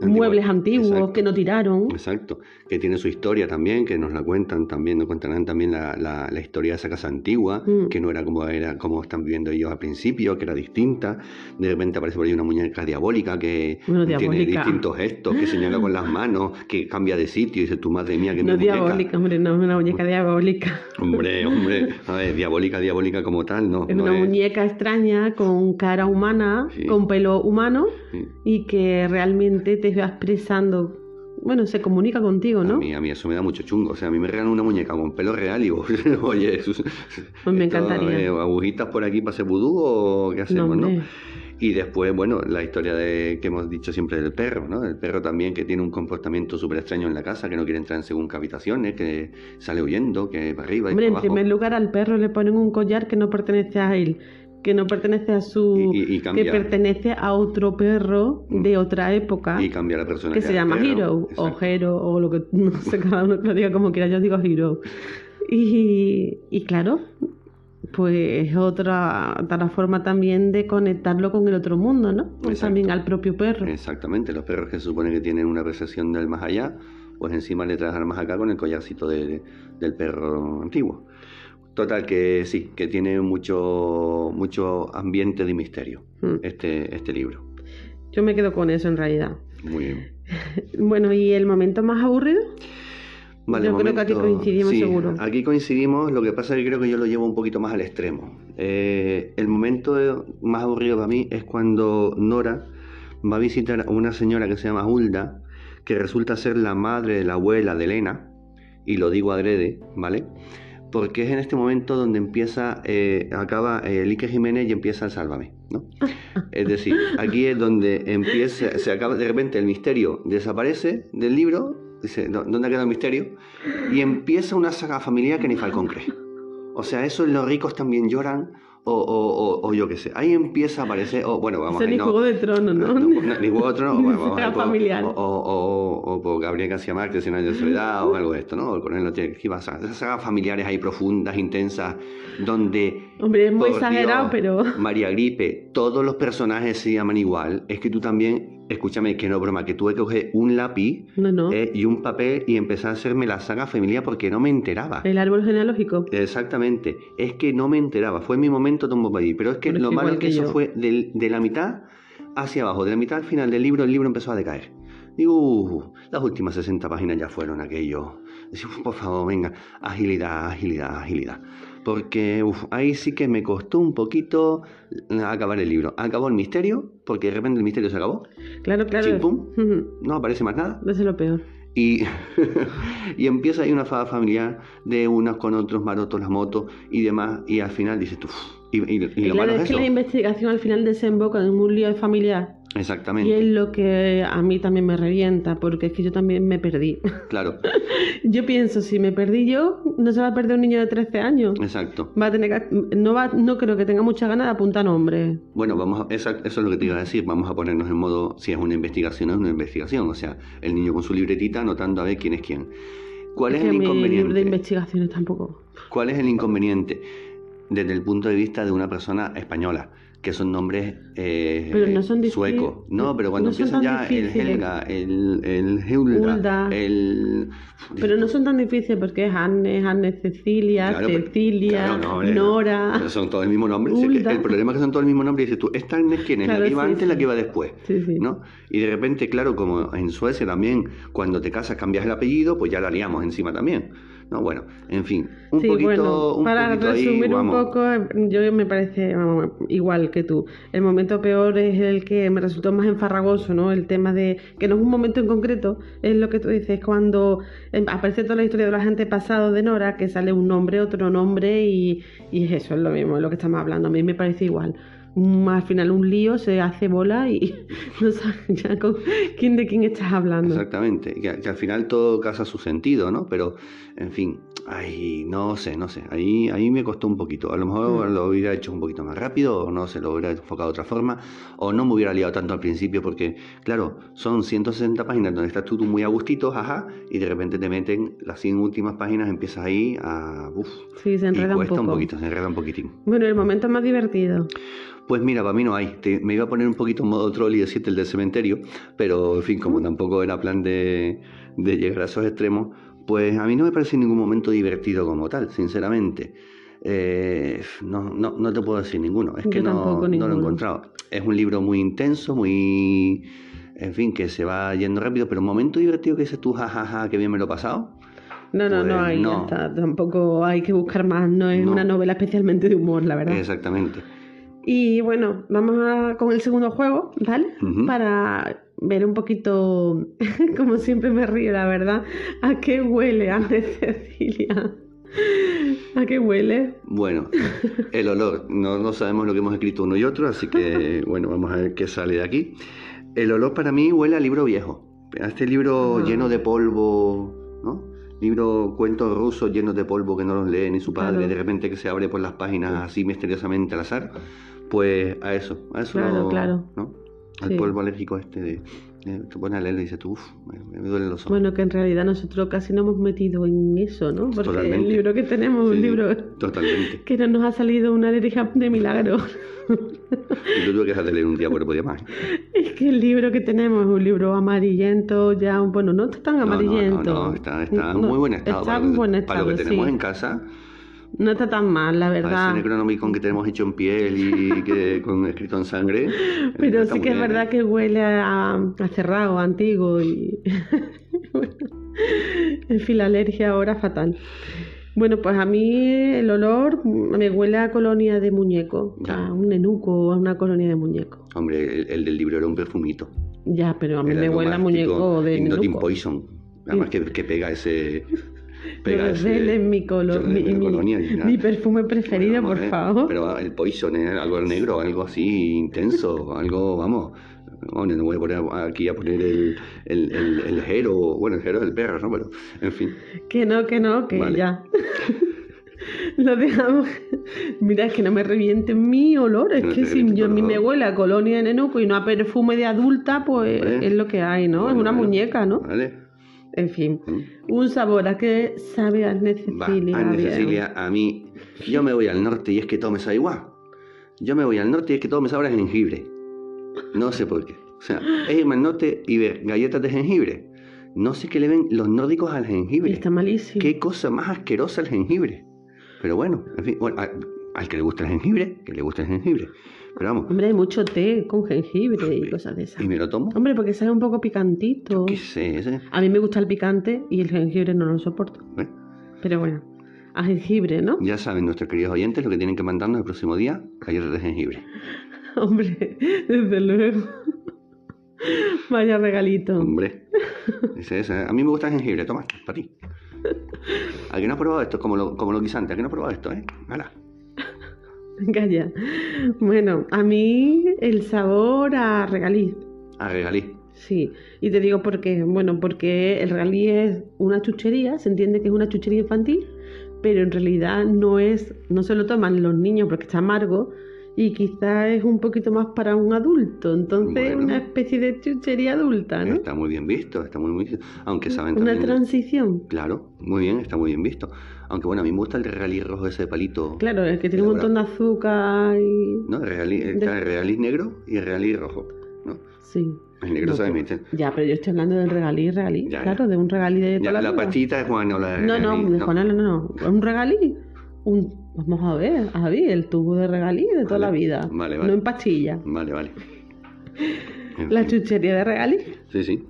muebles antiguos que no tiraron. Exacto, que tiene su historia también, que nos la cuentan también, nos contarán también la, la, historia de esa casa antigua, hmm. que no era como, era como están viviendo ellos al principio, que era distinta. De repente aparece por ahí una muñeca diabólica que tiene distintos gestos que señala con las manos, que cambia de sitio y dice, tu madre mía, que No diabólica, hombre, no es una muñeca diabólica. Hombre, hombre, a ver, diabólica, diabólica como tal, no. Es una muñeca extraña con cara humana, con pelo humano y que realmente te va expresando bueno, se comunica contigo, ¿no? A mí, a mí eso me da mucho chungo. O sea, a mí me regalan una muñeca con pelo real y digo, oye, eso, pues me encantaría. Eh, ¿Agujitas por aquí para hacer vudú o qué hacemos, no? Y después, bueno, la historia de, que hemos dicho siempre del perro, ¿no? El perro también que tiene un comportamiento súper extraño en la casa, que no quiere entrar en según habitaciones, que sale huyendo, que para arriba y Hombre, para en primer lugar al perro le ponen un collar que no pertenece a él que no pertenece a su que pertenece a otro perro mm. de otra época y cambia la persona que se llama Hero o Hero o lo que no sé cada uno que lo diga como quiera yo digo Hero y, y claro pues es otra, otra forma también de conectarlo con el otro mundo, ¿no? También al propio perro. Exactamente, los perros que se supone que tienen una percepción del más allá, pues encima le traes al más acá con el collarcito del perro antiguo. Total, que sí, que tiene mucho, mucho ambiente de misterio hmm. este, este libro. Yo me quedo con eso en realidad. Muy bien. bueno, ¿y el momento más aburrido? Yo creo que aquí coincidimos seguro. Aquí coincidimos, lo que pasa es que creo que yo lo llevo un poquito más al extremo. Eh, el momento más aburrido para mí es cuando Nora va a visitar a una señora que se llama Hulda, que resulta ser la madre de la abuela de Elena, y lo digo adrede, ¿vale? Porque es en este momento donde empieza, eh, acaba eh, Lique Jiménez y empieza el Sálvame, ¿no? Es decir, aquí es donde empieza, se acaba, de repente el misterio desaparece del libro Dice, ¿dónde ha quedado el misterio? Y empieza una saga familiar que ni Falcón cree. O sea, eso los ricos también lloran, o, o, o, yo qué sé. Ahí empieza a aparecer, o bueno, vamos a ver. ni Juego de Tronos, ¿no? ni Juego de Tronos, bueno, vamos a ver. familiar. O, o, por Gabriel García Márquez, Cien años de soledad, o algo de esto, ¿no? O el coronel tiene que Esas sagas familiares ahí profundas, intensas, donde. Hombre, es muy exagerado, pero. María Gripe, todos los personajes se llaman igual. Es que tú también escúchame, que no broma, que tuve que coger un lápiz eh, y un papel y empezar a hacerme la saga familiar porque no me enteraba. El árbol genealógico. Exactamente. Es que no me enteraba. Fue mi momento de un Pero es que lo malo es que, eso fue de, la mitad hacia abajo. De la mitad al final del libro, el libro empezó a decaer. Digo, uh, las últimas 60 páginas ya fueron aquello. Por favor, venga, agilidad, agilidad, agilidad. Porque uf, ahí sí que me costó un poquito acabar el libro. Acabó el misterio, porque de repente el misterio se acabó. Claro, claro. Chimpum, no aparece más nada. Eso es lo peor. Y, y empieza ahí una fada familiar de unos con otros, marotos, las motos y demás. Y al final dices tú. Y, y, y lo claro, malo es es que eso. la investigación al final desemboca en un lío familiar. Exactamente. Y es lo que a mí también me revienta, porque es que yo también me perdí. Claro, Yo pienso, si me perdí yo, no se va a perder un niño de 13 años. exacto. Va a tener que- no, va, no creo que tenga muchas ganas de apuntar nombres. Bueno, vamos a- esa- eso es lo que te iba a decir. Vamos a ponernos en modo, si es una investigación, es una investigación. O sea, el niño con su libretita anotando a ver quién es quién. ¿Cuál es, que el mi libro de inconveniente? investigaciones tampoco. ¿Cuál es el inconveniente? Desde el punto de vista de una persona española, que son nombres eh, Pero no son suecos. No, pero cuando no empiezan ya el. Helga, el, el Hulda, Hulda. el... Pero no son tan difíciles porque es Anne, Anne Cecilia, Claro, pero- Cecilia, claro, no, hombre, Nora. pero Son todos el mismo nombre. El problema es que son todos el mismo nombre y dices tú, ¿esta Agnes quién es? Claro, ¿La que iba sí, antes la sí. que iba después? ¿no? Y de repente, claro, como en Suecia también, cuando te casas cambias el apellido, pues ya la liamos encima también. No, bueno, en fin, un sí, poquito, bueno, un para poquito ahí, resumir un poco, yo me parece vamos, igual que tú. El momento peor es el que me resultó más enfarragoso, ¿no? El tema de que no es un momento en concreto, es lo que tú dices, cuando em, aparece toda la historia de los antepasados de Nora, que sale un nombre, otro nombre y, y es eso, es lo mismo, es lo que estamos hablando. A mí me parece igual. Un- al final un lío se hace bola y no sabes ya con quién de quién estás hablando. Exactamente, que, que al final todo casa su sentido, ¿no? Pero, en fin, ay, no sé, no sé, ahí, ahí me costó un poquito. A lo mejor Mm. lo hubiera hecho un poquito más rápido, o no se lo hubiera enfocado de otra forma, o no me hubiera liado tanto al principio, porque, claro, son 160 páginas donde estás tú, muy a gustito, jaja, y de repente te meten las 100 últimas páginas, empiezas ahí a... Uf, Sí, se y enreda un cuesta poco. un poquito, se enreda un poquitín. Bueno, el momento más divertido. Pues mira, para mí no hay. Te- me iba a poner un poquito en modo troll y decirte el del cementerio, pero en fin, como tampoco era plan de, de llegar a esos extremos, pues a mí no me parece en ningún momento divertido como tal, sinceramente. Eh, no, no, no te puedo decir ninguno, es que no, lo he encontrado. Es un libro muy intenso, muy... En fin, que se va yendo rápido, pero un momento divertido que dices tú, jajaja, que bien me lo he pasado. No, no, no Pues hay, no. ya está. Tampoco hay que buscar más. No es No. una novela especialmente de humor, la verdad. Exactamente. Y bueno, vamos a, con el segundo juego, ¿vale? Para ver un poquito, como siempre me río, la verdad, a qué huele Anne Cecilia. ¿A qué huele? Bueno, el olor. No, no sabemos lo que hemos escrito uno y otro, así que bueno, vamos a ver qué sale de aquí. El olor para mí huele a libro viejo. A este libro Ah. lleno de polvo, ¿no? Libro, cuentos rusos llenos de polvo que no los lee ni su padre, Claro. de repente que se abre por las páginas así misteriosamente al azar. Pues a eso, a eso, Claro, claro. ¿no? Al Sí. polvo alérgico este de, de- te pones a leer y dices tú, uff, me, me duelen los ojos. Bueno, que en realidad nosotros casi no hemos metido en eso, ¿no? Porque el Totalmente. libro que tenemos es Sí, un libro Totalmente. que no nos ha salido una alergia de milagro. Yo tuve que dejar de leer un día porque podía más. Es que el libro que tenemos es un libro amarillento, ya, bueno, no está tan No, no, amarillento. No, no, está, está en muy buen estado. Está para, en buen para estado, lo que tenemos sí. en casa, No está tan mal, la verdad. ese Necronomicon que tenemos hecho en piel y que con escrito en sangre. Pero sí que es verdad ¿eh? que huele a, a cerrado, a antiguo y... bueno, en fin, la alergia ahora fatal. Bueno, pues a mí el olor me huele a colonia de muñeco, Ya. a un enuco o a una colonia de muñeco. Hombre, el, el del libro era un perfumito. Ya, pero a mí Era me huele a muñeco de nenuco. Poison. Además que, que pega ese... Pega mi, colo- yo- mi, la mi- nada. mi perfume preferido, Bueno, por ¿eh? favor. Pero el Poison es algo negro, algo así intenso, algo, vamos. Bueno, no voy a poner aquí a poner el, el, el, el Jero, bueno, el Jero es el perro, ¿no? Pero, en fin. Que no, que no, que Vale. ya. Lo dejamos. Mira, es que no me reviente mi olor. Es No que si yo a mí me huele a colonia de nenuco y no a perfume de adulta, pues Vale. es lo que hay, ¿no? es una muñeca, ¿no? ¿Vale? En fin. Mm. Un sabor a que sabe a Va, Cecilia. Cecilia, a mí, yo me voy al norte y es que todo me sabe igual. Yo me voy al norte y es que todo me sabe a jengibre. No sé por qué. O sea, es irme al norte y ver galletas de jengibre. No sé qué le ven los nórdicos al jengibre. Está malísimo. Qué cosa más asquerosa el jengibre. Pero bueno, en fin, bueno, ah, al que le gusta el jengibre, que le gusta el jengibre. Pero vamos, Hombre, hay mucho té con jengibre y cosas de esas. y me lo tomo. Hombre, porque sabe un poco picantito. ¿Qué sé? ese? A mí me gusta el picante y el jengibre no lo soporto. ¿Eh? Pero bueno, a jengibre, ¿no? Ya saben nuestros queridos oyentes lo que tienen que mandarnos el próximo día, galletas de jengibre. Hombre, desde luego. Vaya regalito. Hombre, ese, ese. a mí me gusta el jengibre, toma, para ti. ¿A quién no ha probado esto? Como lo, como lo guisante, ¿a quién no ha probado esto, eh? Hala. Venga ya. Bueno, a mí el sabor a regaliz. A regalí. Sí, y te digo por qué. Bueno, porque el regalí es una chuchería, se entiende que es una chuchería infantil, pero en realidad no es, no se lo toman los niños porque está amargo y quizás es un poquito más para un adulto. Entonces, Bueno. una especie de chuchería adulta, ¿no? Está muy bien visto, está muy bien visto. Aunque saben Una también... transición. Claro, muy bien, está muy bien visto. Aunque bueno, a mí me gusta el regalí rojo ese de palito. Claro, el que tiene un montón de azúcar y... ¿No? El regalí, está el negro y el regalí rojo. ¿no? Sí. El negro No. Ya, pero yo estoy hablando del regalí, regalí. Ya, claro, ya. de un regalí de toda Ya, la, la pastita es Juan, no la No, no, regalí, de Juana, no, no. Un regalí. Un, vamos a ver, Javi, el tubo de regalí de toda Vale, la vida. vale, vale. No en pastilla. Vale, vale. En La fin. chuchería de regalí. Sí, sí.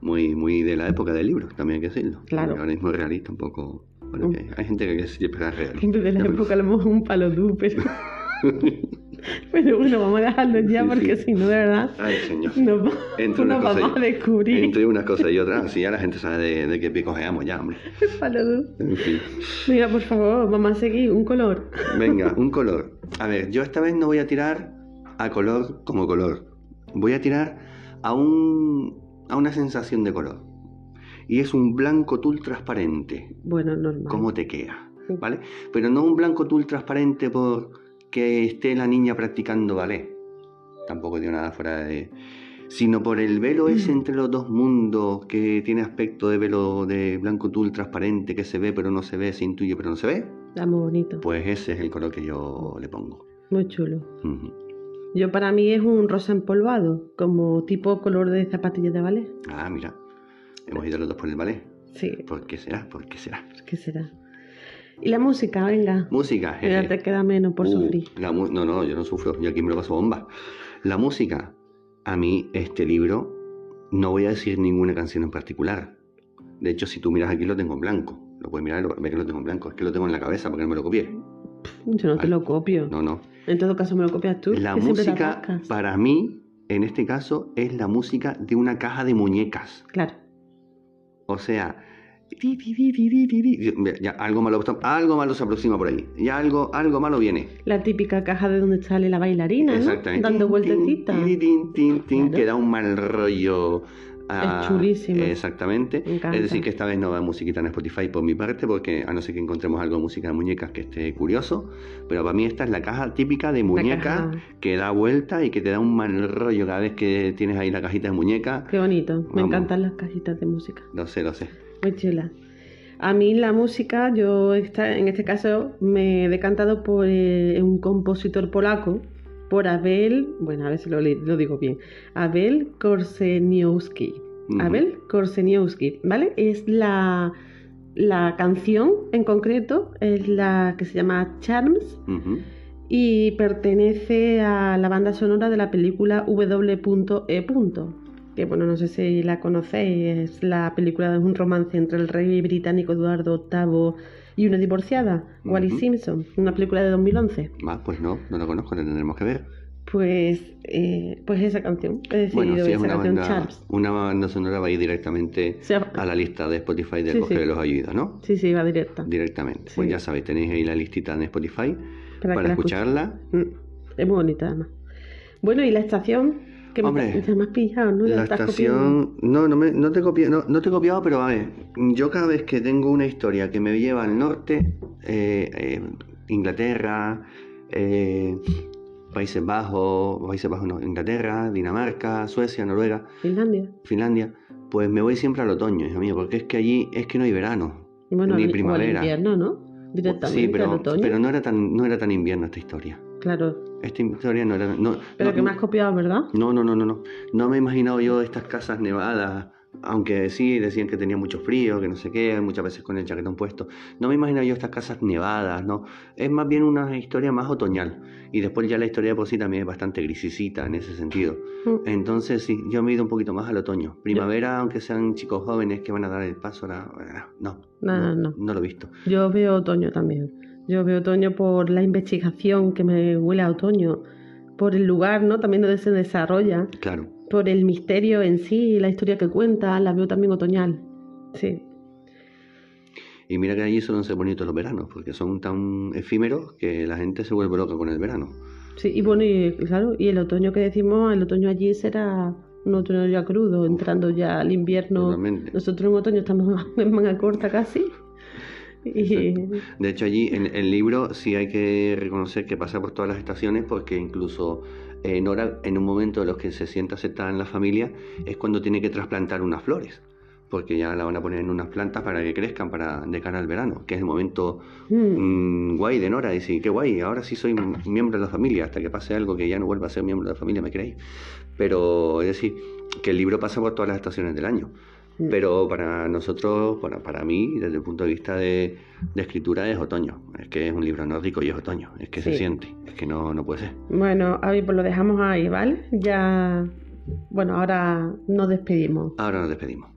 Muy, muy de la época del libro, también hay que decirlo. Claro. Ahora mismo regalí tampoco. Bueno, Mm. que hay gente que siempre es regalí. Siempre de la Ya, época a lo mejor un palo duro, pero... pero bueno, vamos a dejarlo ya Sí, porque sí. si no, de verdad, Ay, señor. va- Entre una nos cosa vamos y- a descubrir Entre una cosa y otra, así ya la gente sabe de, de qué pico geamos ya, hombre. En fin. Mira, por favor, vamos a seguir. Un color. Venga, un color. A ver, yo esta vez no voy a tirar a color como color. Voy a tirar a un a una sensación de color. Y es un blanco tul transparente. Bueno, normal. ¿Cómo te queda? ¿Vale? Pero no un blanco tul transparente por que esté la niña practicando ballet. Tampoco digo nada fuera de sino por el velo ese entre los dos mundos que tiene aspecto de velo de blanco tul transparente que se ve pero no se ve, se intuye pero no se ve. Está muy bonito. Pues ese es el color que yo le pongo. Muy chulo. Yo para mí es un rosa empolvado, como tipo color de zapatillas de ballet. Ah, mira. Hemos ido los dos por el ballet. Sí, ¿Por qué será? ¿Por qué será? ¿qué será? Y la música, venga. Música. Ya jeje. te queda menos por Uh, sufrir. la mu- no, no, yo no sufro. Yo aquí me lo paso bomba. La música. A mí, este libro, no voy a decir ninguna canción en particular. De hecho, si tú miras aquí, lo tengo en blanco. Lo puedes mirar ver que lo tengo en blanco. Es que lo tengo en la cabeza porque no me lo copié. Yo no te lo copio. No, no. En todo caso me lo copias tú. La música, para mí, en este caso, es la música de una caja de muñecas. Claro. O sea, ya algo malo, algo malo se aproxima por ahí. Ya algo, algo malo viene. La típica caja de donde sale la bailarina, ¿no? Exactamente. Dando vueltecitas. Claro. Que da un mal rollo. ah, Es chulísima. Exactamente. Me encanta. Es decir, que esta vez no va musiquita en Spotify por mi parte, porque a no ser que encontremos algo de música de muñecas que esté curioso. Pero para mí esta es la caja típica de muñeca que da vuelta y que te da un mal rollo cada vez que tienes ahí la cajita de muñeca. Qué bonito. Me encantan las cajitas de música. Lo sé, lo sé. Muy chula. A mí la música, yo esta- en este caso me he decantado por eh, un compositor polaco, por Abel, bueno, a ver si lo, digo bien, Abel Korseniowski. Abel Korseniowski, ¿vale? Es la, la canción en concreto, es la que se llama Charms y pertenece a la banda sonora de la película W.E. Que bueno, no sé si la conocéis, es la película de un romance entre el rey británico Eduardo VIII y una divorciada, Wally Ujú. Simpson, una película de 2011. Ah, pues no, no lo conozco, lo tendremos que ver. Pues, eh, pues esa canción, he decidido Bueno, si es esa una canción banda, una banda sonora va a ir directamente a la lista de Spotify de Sí, sí. de los Ayudas, ¿no? Sí, sí, va directa. Directamente. Pues ya sabéis, tenéis ahí la listita en Spotify Para la escucharla. Mm, Es muy bonita además. Bueno, y la estación, que Hombre, me has pillado, ¿no? La copiando. estación. No, no, me, no, te no, no te he copiado, pero a ver, yo cada vez que tengo una historia que me lleva al norte, eh, eh, Inglaterra, eh, Países Bajos, Países Bajos no, Inglaterra, Dinamarca, Suecia, Noruega, Finlandia. Finlandia, pues me voy siempre al otoño, hijo mío, porque es que allí es que no hay verano. Bueno, Ni al- o al primavera. invierno, ¿no? Directamente sí, al pero, otoño. pero no era tan, no era tan invierno esta historia. Claro. Esta historia no era. No, Pero no, que me has copiado, ¿verdad? no, no, no, no, no. No me he imaginado yo estas casas nevadas aunque sí decían que tenía mucho frío, que no sé qué, muchas veces con el chaquetón puesto. No me imagino yo estas casas nevadas, ¿no? Es más bien una historia más otoñal. Y después ya la historia de por sí también es bastante grisicita en ese sentido. Mm. Entonces sí, yo me he ido un poquito más al otoño. Primavera, aunque sean chicos jóvenes que van a dar el paso, no, no, no, no, no lo he visto. Yo veo otoño también. Yo veo otoño por la investigación que me huele a otoño, por el lugar, ¿no? También donde se desarrolla. Claro por el misterio en sí, la historia que cuenta, la veo también otoñal. Sí. Y mira que allí suelen ser bonitos los veranos, porque son tan efímeros que la gente se vuelve loca con el verano. Sí, y bueno, y claro, y el otoño que decimos, el otoño allí será un otoño ya crudo, entrando ya al invierno. Nosotros en otoño estamos en manga corta casi. Y... De hecho, allí en el libro sí hay que reconocer que pasa por todas las estaciones, porque incluso Nora, en un momento de los que se sienta aceptada en la familia, es cuando tiene que trasplantar unas flores, porque ya la van a poner en unas plantas para que crezcan para de cara al verano, que es el momento mm. Mm, guay de Nora. Dice, qué guay, ahora sí soy miembro de la familia, hasta que pase algo que ya no vuelva a ser miembro de la familia, ¿me creéis? Pero es decir, que el libro pasa por todas las estaciones del año. Mm. Pero para nosotros, bueno, para mí, desde el punto de vista de, escritura, es otoño. Es que es un libro nórdico y es otoño. Es que se siente. Es que no, no puede ser. Bueno, Avi, pues lo dejamos ahí, ¿vale? Ya. Bueno, ahora nos despedimos. Ahora nos despedimos.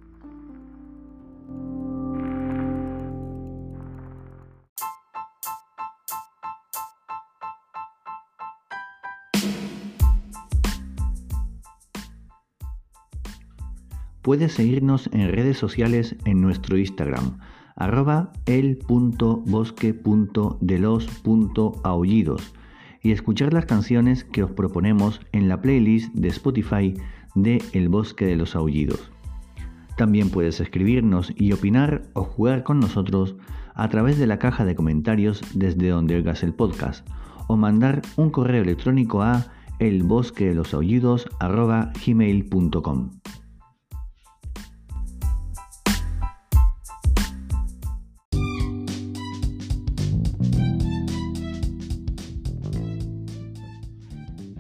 Puedes seguirnos en redes sociales en nuestro Instagram, arroba el.bosque.delos.aullidos y escuchar las canciones que os proponemos en la playlist de Spotify de El Bosque de los Aullidos. También puedes escribirnos y opinar o jugar con nosotros a través de la caja de comentarios desde donde oigas el podcast o mandar un correo electrónico a elbosquedelosaullidos.gmail.com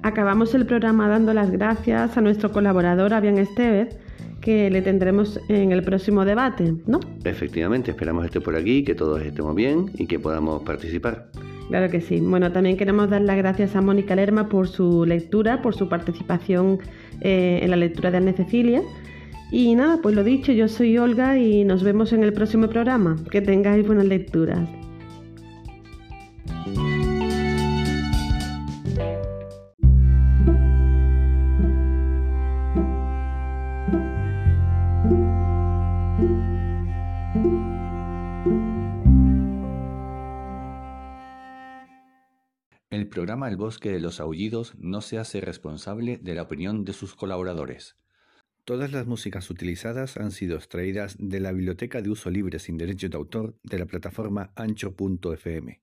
Acabamos el programa dando las gracias a nuestro colaborador Avian Estevez, que le tendremos en el próximo debate, ¿no? Efectivamente, esperamos esté por aquí, que todos estemos bien y que podamos participar. Claro que sí. Bueno, también queremos dar las gracias a Mónica Lerma por su lectura, por su participación eh, en la lectura de Anne Cecilia. Y nada, pues lo dicho, yo soy Olga y nos vemos en el próximo programa. Que tengáis buenas lecturas. Programa El Bosque de los Aullidos no se hace responsable de la opinión de sus colaboradores. Todas las músicas utilizadas han sido extraídas de la Biblioteca de Uso Libre sin Derecho de Autor de la plataforma ancho.fm.